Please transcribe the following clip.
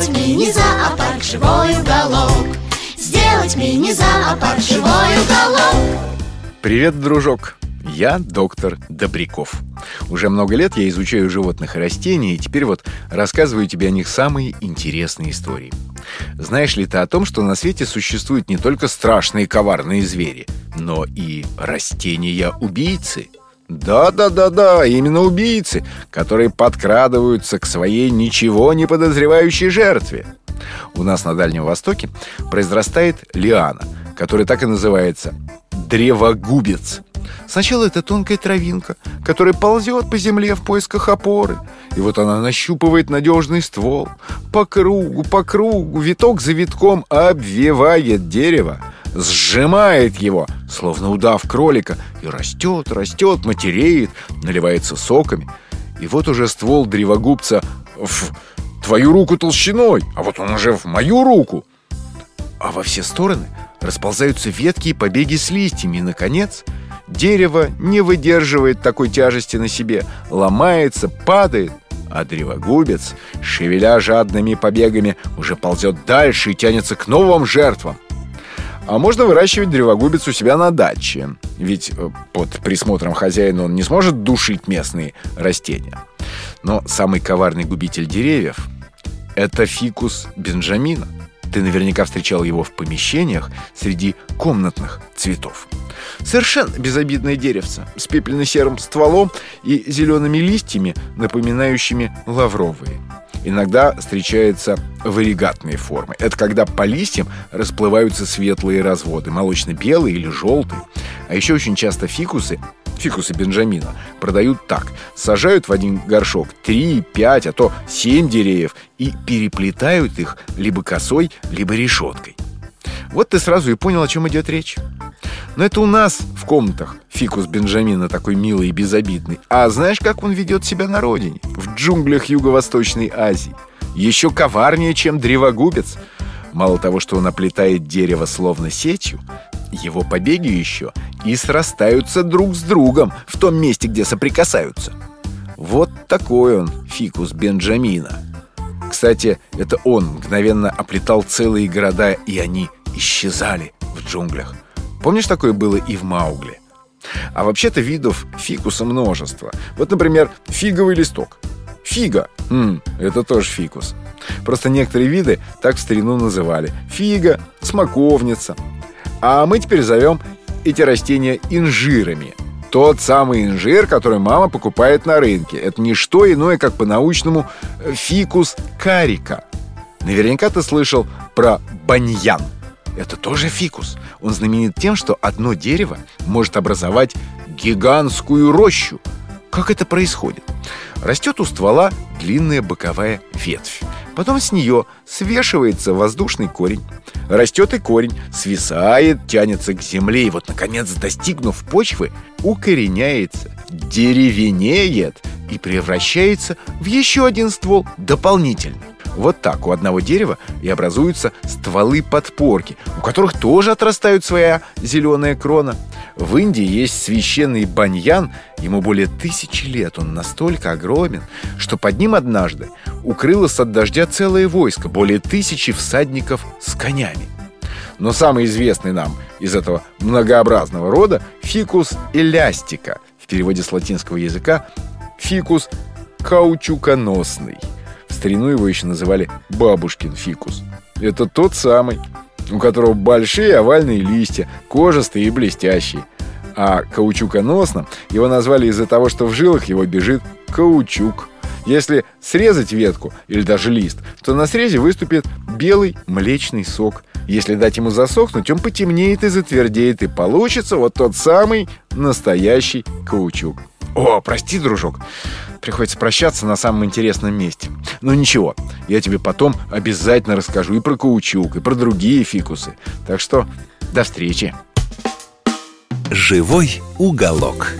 Сделать мини-зоопарк живой уголок Сделать мини-зоопарк живой уголок Привет, дружок! Я доктор Добряков. Уже много лет я изучаю животных и растения, и теперь вот рассказываю тебе о них самые интересные истории. Знаешь ли ты о том, что на свете существуют не только страшные коварные звери, но и растения-убийцы? Да-да-да-да, именно убийцы, которые подкрадываются к своей ничего не подозревающей жертве. У нас на Дальнем Востоке произрастает лиана, которая так и называется древогубец. Сначала это тонкая травинка, которая ползет по земле в поисках опоры. И вот она нащупывает надежный ствол. По кругу, по кругу, виток за витком обвивает дерево, сжимает его, словно удав кролика, и растет, растет, матереет, наливается соками. И вот уже ствол древогубца в твою руку толщиной, а вот он уже в мою руку. А во все стороны расползаются ветки и побеги с листьями, и, наконец, дерево не выдерживает такой тяжести на себе, ломается, падает, а древогубец, шевеля жадными побегами, уже ползет дальше и тянется к новым жертвам. А можно выращивать древогубец у себя на даче, ведь э, под присмотром хозяина он не сможет душить местные растения. Но самый коварный губитель деревьев – это фикус Бенджамина – ты наверняка встречал его в помещениях среди комнатных цветов. Совершенно безобидное деревце с пепельно-серым стволом и зелеными листьями, напоминающими лавровые. Иногда встречаются варигатные формы. Это когда по листьям расплываются светлые разводы, молочно-белые или желтые. А еще очень часто фикусы фикусы Бенджамина, продают так. Сажают в один горшок 3, 5, а то 7 деревьев и переплетают их либо косой, либо решеткой. Вот ты сразу и понял, о чем идет речь. Но это у нас в комнатах фикус Бенджамина такой милый и безобидный. А знаешь, как он ведет себя на родине? В джунглях Юго-Восточной Азии. Еще коварнее, чем древогубец. Мало того, что он оплетает дерево словно сетью, его побеги еще и срастаются друг с другом в том месте, где соприкасаются. Вот такой он, фикус Бенджамина. Кстати, это он мгновенно оплетал целые города, и они исчезали в джунглях. Помнишь, такое было и в Маугле? А вообще-то видов фикуса множество. Вот, например, фиговый листок. Фига. М, это тоже фикус. Просто некоторые виды так в старину называли. Фига, смоковница, а мы теперь зовем эти растения инжирами. Тот самый инжир, который мама покупает на рынке. Это не что иное, как по-научному э, фикус карика. Наверняка ты слышал про баньян. Это тоже фикус. Он знаменит тем, что одно дерево может образовать гигантскую рощу. Как это происходит? Растет у ствола длинная боковая ветвь. Потом с нее свешивается воздушный корень. Растет и корень, свисает, тянется к земле и вот, наконец, достигнув почвы, укореняется, деревенеет и превращается в еще один ствол дополнительный. Вот так у одного дерева и образуются стволы подпорки, у которых тоже отрастают своя зеленая крона. В Индии есть священный баньян, ему более тысячи лет, он настолько огромен, что под ним однажды укрылось от дождя целое войско, более тысячи всадников с конями. Но самый известный нам из этого многообразного рода фикус элястика, в переводе с латинского языка фикус каучуконосный – старину его еще называли бабушкин фикус. Это тот самый, у которого большие овальные листья, кожистые и блестящие. А каучуконосным его назвали из-за того, что в жилах его бежит каучук. Если срезать ветку или даже лист, то на срезе выступит белый млечный сок. Если дать ему засохнуть, он потемнеет и затвердеет, и получится вот тот самый настоящий каучук. О, прости, дружок, приходится прощаться на самом интересном месте. Но ничего, я тебе потом обязательно расскажу и про каучук, и про другие фикусы. Так что до встречи. «Живой уголок».